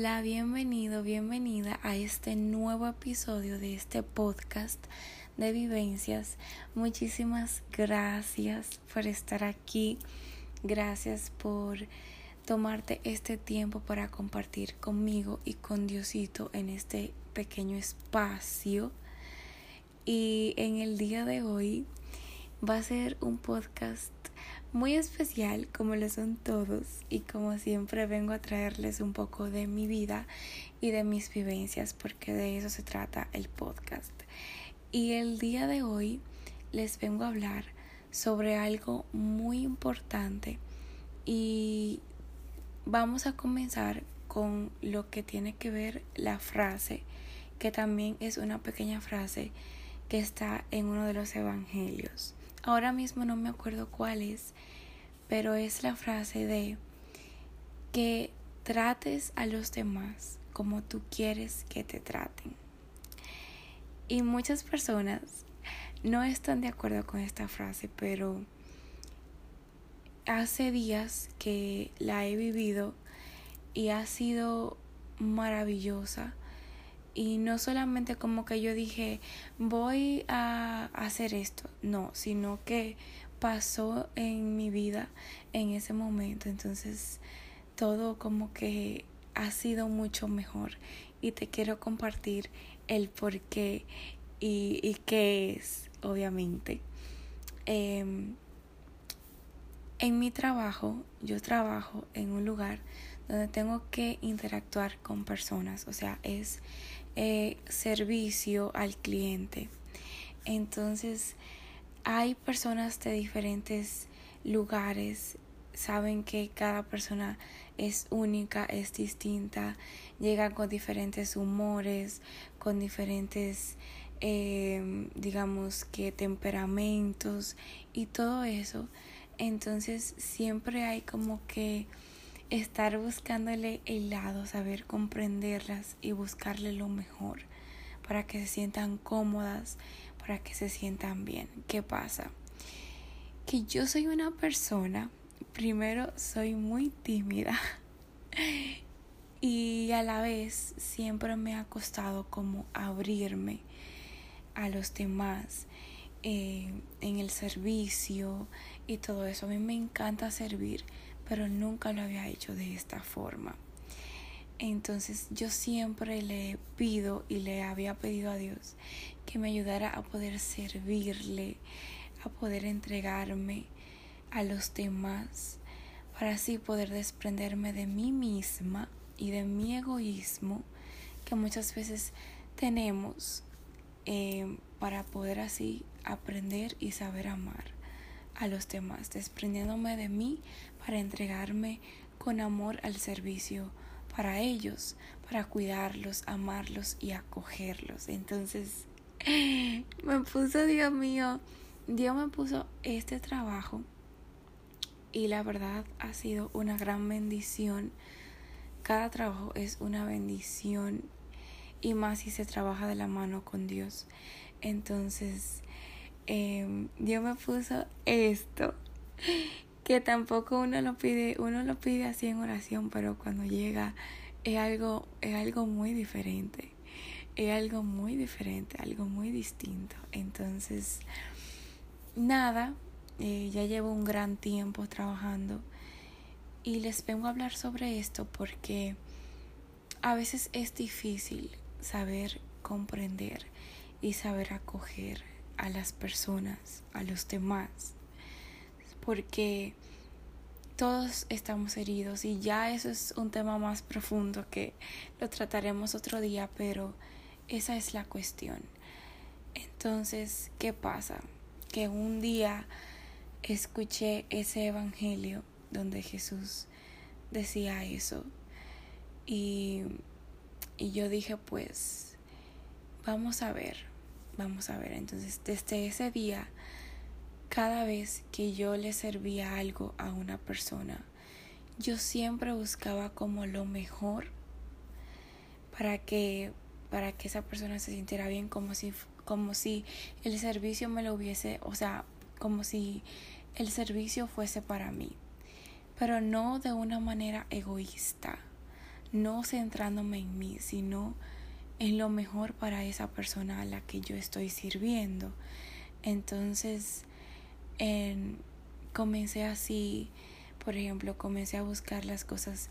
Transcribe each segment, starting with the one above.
Hola, bienvenido, bienvenida a este nuevo episodio de este podcast de vivencias. Muchísimas gracias por estar aquí. Gracias por tomarte este tiempo para compartir conmigo y con Diosito en este pequeño espacio. Y en el día de hoy va a ser un podcast muy especial como lo son todos y como siempre vengo a traerles un poco de mi vida y de mis vivencias porque de eso se trata el podcast. Y el día de hoy les vengo a hablar sobre algo muy importante y vamos a comenzar con lo que tiene que ver la frase que también es una pequeña frase que está en uno de los evangelios. Ahora mismo no me acuerdo cuál es, pero es la frase de que trates a los demás como tú quieres que te traten. Y muchas personas no están de acuerdo con esta frase, pero hace días que la he vivido y ha sido maravillosa y no solamente como que yo dije, voy a hacer esto, no, sino que pasó en mi vida en ese momento. Entonces, todo como que ha sido mucho mejor y te quiero compartir el por qué y, y qué es, obviamente. Em, en mi trabajo, yo trabajo en un lugar donde tengo que interactuar con personas, o sea, es eh, servicio al cliente. Entonces, hay personas de diferentes lugares, saben que cada persona es única, es distinta, llegan con diferentes humores, con diferentes, eh, digamos que temperamentos y todo eso. Entonces siempre hay como que estar buscándole el lado, saber comprenderlas y buscarle lo mejor para que se sientan cómodas, para que se sientan bien. ¿Qué pasa? Que yo soy una persona, primero soy muy tímida y a la vez siempre me ha costado como abrirme a los demás eh, en el servicio y todo eso. A mí me encanta servir pero nunca lo había hecho de esta forma. Entonces yo siempre le pido y le había pedido a Dios que me ayudara a poder servirle, a poder entregarme a los demás, para así poder desprenderme de mí misma y de mi egoísmo que muchas veces tenemos eh, para poder así aprender y saber amar a los demás, desprendiéndome de mí para entregarme con amor al servicio para ellos, para cuidarlos, amarlos y acogerlos. Entonces, me puso, Dios mío, Dios me puso este trabajo y la verdad ha sido una gran bendición. Cada trabajo es una bendición y más si se trabaja de la mano con Dios. Entonces, eh, Dios me puso esto, que tampoco uno lo pide, uno lo pide así en oración, pero cuando llega es algo, es algo muy diferente, es algo muy diferente, algo muy distinto. Entonces, nada, eh, ya llevo un gran tiempo trabajando y les vengo a hablar sobre esto porque a veces es difícil saber comprender y saber acoger a las personas, a los demás, porque todos estamos heridos y ya eso es un tema más profundo que lo trataremos otro día, pero esa es la cuestión. Entonces, ¿qué pasa? Que un día escuché ese evangelio donde Jesús decía eso y, y yo dije pues vamos a ver Vamos a ver, entonces desde ese día, cada vez que yo le servía algo a una persona, yo siempre buscaba como lo mejor para que para que esa persona se sintiera bien como si como si el servicio me lo hubiese, o sea, como si el servicio fuese para mí, pero no de una manera egoísta, no centrándome en mí, sino en lo mejor para esa persona a la que yo estoy sirviendo. Entonces, comencé así, por ejemplo, comencé a buscar las cosas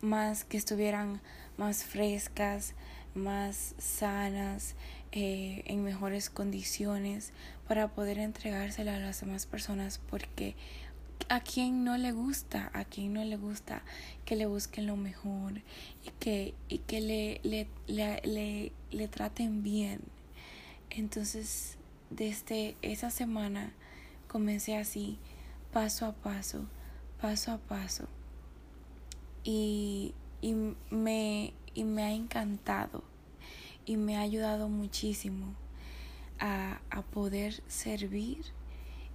más que estuvieran más frescas, más sanas, eh, en mejores condiciones para poder entregársela a las demás personas porque a quien no le gusta, a quien no le gusta que le busquen lo mejor y que, y que le, le, le, le traten bien. Entonces, desde esa semana comencé así, paso a paso, paso a paso. Y, y, me, y me ha encantado y me ha ayudado muchísimo a, a poder servir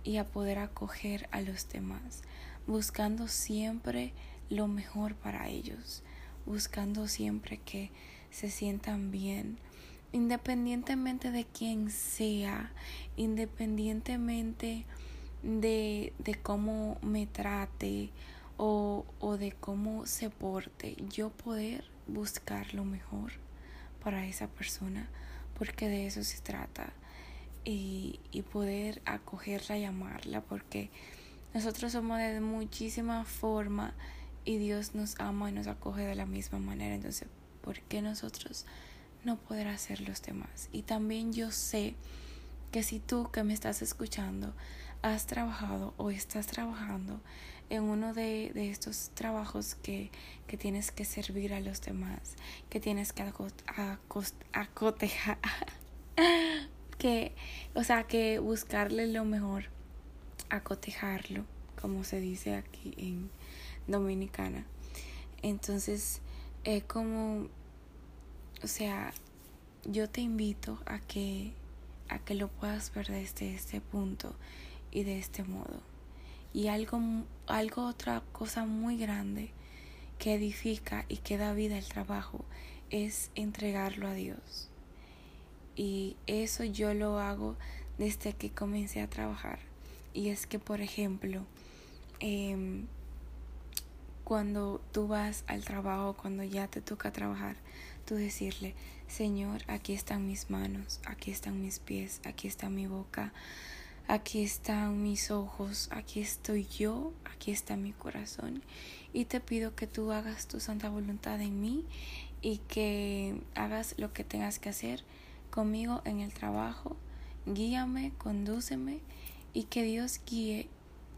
y a poder acoger a los demás, buscando siempre lo mejor para ellos, buscando siempre que se sientan bien, independientemente de quién sea, independientemente de, de cómo me trate o, o de cómo se porte, yo poder buscar lo mejor para esa persona, porque de eso se trata y, y poder acogerla y amarla porque nosotros somos de muchísima forma y Dios nos ama y nos acoge de la misma manera. Entonces, ¿por qué nosotros no poder hacer los demás? Y también yo sé que si tú que me estás escuchando has trabajado o estás trabajando en uno de, de estos trabajos que, que, tienes que servir a los demás, que tienes que acotejar, que, o sea, que buscarle lo mejor, acotejarlo, como se dice aquí en Dominicana. Entonces, es como, o sea, yo te invito a que, a que lo puedas ver desde este punto y de este modo. Y algo, algo otra cosa muy grande que edifica y que da vida al trabajo es entregarlo a Dios. Y eso yo lo hago desde que comencé a trabajar. Y es que, por ejemplo, em, cuando tú vas al trabajo, cuando ya te toca trabajar, tú decirle, Señor, aquí están mis manos, aquí están mis pies, aquí está mi boca, aquí están mis ojos, aquí estoy yo, aquí está mi corazón. Y te pido que tú hagas tu santa voluntad en mí y que hagas lo que tengas que hacer conmigo en el trabajo, guíame, condúceme y que Dios guíe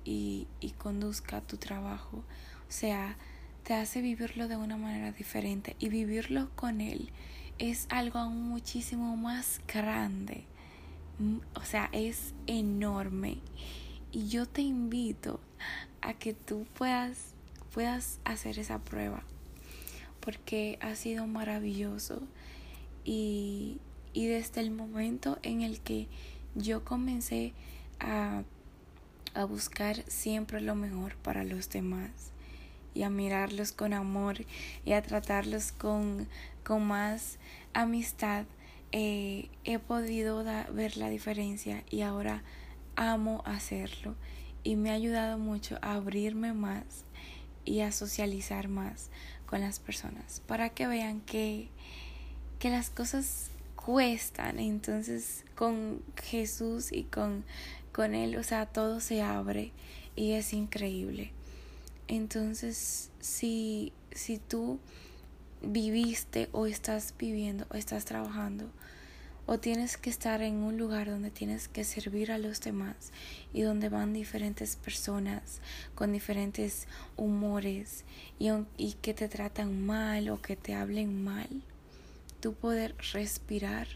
y, y conduzca tu trabajo. O sea, te hace vivirlo de una manera diferente y vivirlo con Él es algo aún muchísimo más grande. Mm, o sea, es enorme. Y yo te invito a que tú puedas, puedas hacer esa prueba. Porque ha sido maravilloso. Y, y desde el momento en el que yo comencé a, a buscar siempre lo mejor para los demás y a mirarlos con amor y a tratarlos con, con más amistad, eh, he podido ver la diferencia y ahora amo hacerlo y me ha ayudado mucho a abrirme más y a socializar más con las personas para que vean que, que las cosas cuestan. Entonces con Jesús y con, con Él, o sea, todo se abre y es increíble. Entonces, si, si tú viviste o estás viviendo o estás trabajando o tienes que estar en un lugar donde tienes que servir a los demás y donde van diferentes personas con diferentes humores y, y que te tratan mal o que te hablen mal, tú poder respirar,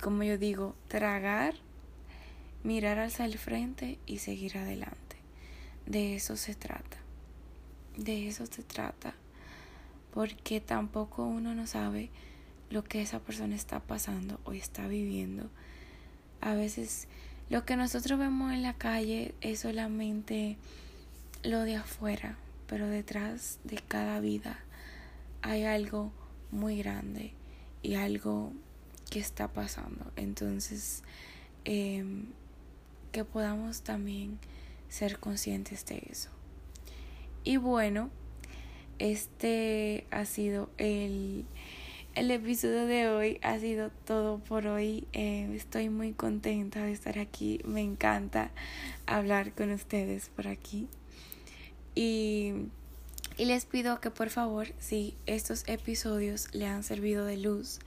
como yo digo, tragar, mirar hacia el frente y seguir adelante. De eso se trata. De eso se trata. Porque tampoco uno no sabe lo que esa persona está pasando o está viviendo. A veces lo que nosotros vemos en la calle es solamente lo de afuera, pero detrás de cada vida hay algo muy grande y algo que está pasando. Entonces, em, que podamos también ser conscientes de eso. Y bueno, este ha sido el, el episodio de hoy. Ha sido todo por hoy. Eh, estoy muy contenta de estar aquí. Me encanta hablar con ustedes por aquí. Y, y les pido que por favor, si estos episodios le han servido de luz,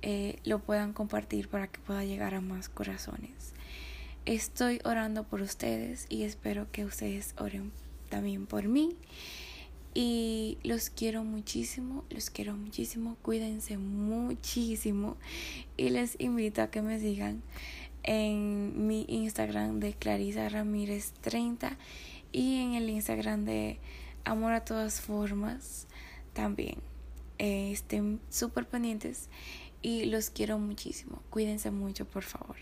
eh, lo puedan compartir para que pueda llegar a más corazones. Estoy orando por ustedes y espero que ustedes oren también por mí. Y los quiero muchísimo, los quiero muchísimo, cuídense muchísimo y les invito a que me sigan en mi Instagram de Clarisa Ramírez 30 y en el Instagram de Amor a todas formas también. Eh, estén súper pendientes y los quiero muchísimo. Cuídense mucho, por favor.